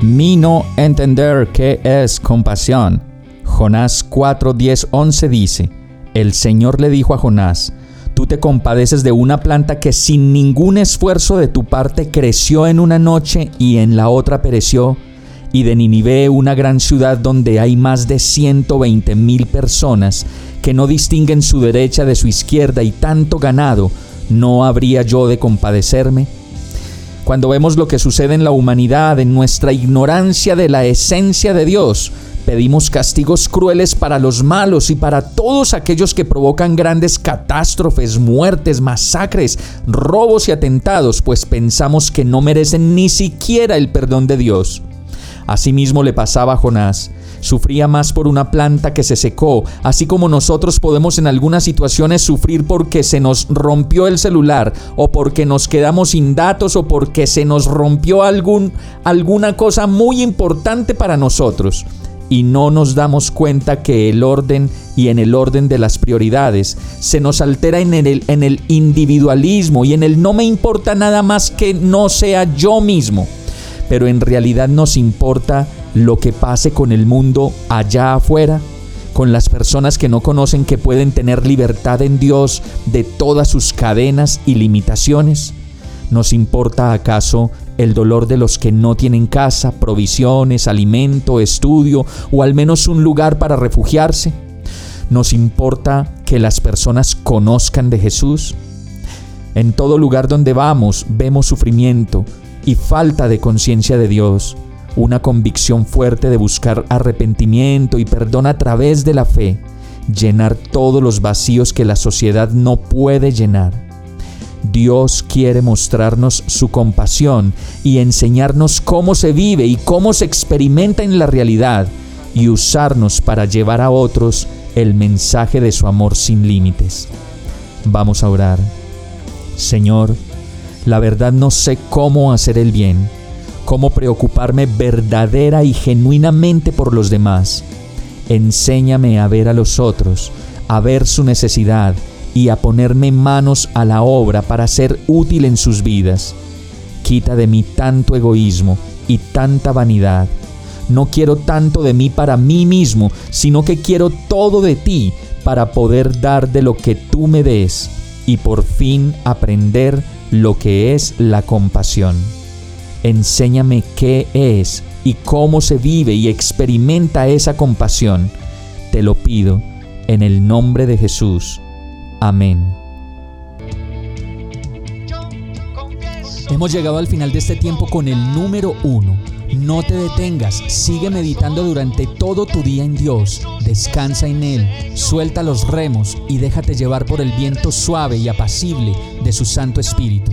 Mi no entender qué es compasión. Jonás 4, 10, 11 dice, el Señor le dijo a Jonás, tú te compadeces de una planta que sin ningún esfuerzo de tu parte creció en una noche y en la otra pereció, y de Ninive una gran ciudad donde hay más de 120 mil personas que no distinguen su derecha de su izquierda y tanto ganado, ¿no habría yo de compadecerme? Cuando vemos lo que sucede en la humanidad, en nuestra ignorancia de la esencia de Dios, Pedimos castigos crueles para los malos y para todos aquellos que provocan grandes catástrofes, muertes, masacres, robos y atentados, pues pensamos que no merecen ni siquiera el perdón de Dios. Asimismo le pasaba a Jonás. Sufría más por una planta que se secó, así como nosotros podemos en algunas situaciones sufrir porque se nos rompió el celular o porque nos quedamos sin datos o porque se nos rompió algún, alguna cosa muy importante para nosotros y no nos damos cuenta que el orden y en el orden de las prioridades se nos altera en el, en el individualismo y en el no me importa nada más que no sea yo mismo. Pero en realidad nos importa lo que pase con el mundo allá afuera, con las personas que no conocen que pueden tener libertad en Dios de todas sus cadenas y limitaciones. ¿Nos importa acaso el dolor de los que no tienen casa, provisiones, alimento, estudio o al menos un lugar para refugiarse? ¿Nos importa que las personas conozcan de Jesús? En todo lugar donde vamos vemos sufrimiento y falta de conciencia de Dios, una convicción fuerte de buscar arrepentimiento y perdón a través de la fe, llenar todos los vacíos que la sociedad no puede llenar. Dios quiere mostrarnos su compasión y enseñarnos cómo se vive y cómo se experimenta en la realidad y usarnos para llevar a otros el mensaje de su amor sin límites. Vamos a orar. Señor, la verdad no sé cómo hacer el bien, cómo preocuparme verdadera y genuinamente por los demás. Enséñame a ver a los otros, a ver su necesidad y a ponerme manos a la obra para ser útil en sus vidas. Quita de mí tanto egoísmo y tanta vanidad. No quiero tanto de mí para mí mismo, sino que quiero todo de ti para poder dar de lo que tú me des y por fin aprender lo que es la compasión. Enséñame qué es y cómo se vive y experimenta esa compasión. Te lo pido en el nombre de Jesús. Amén. Hemos llegado al final de este tiempo con el número uno. No te detengas, sigue meditando durante todo tu día en Dios, descansa en Él, suelta los remos y déjate llevar por el viento suave y apacible de su Santo Espíritu.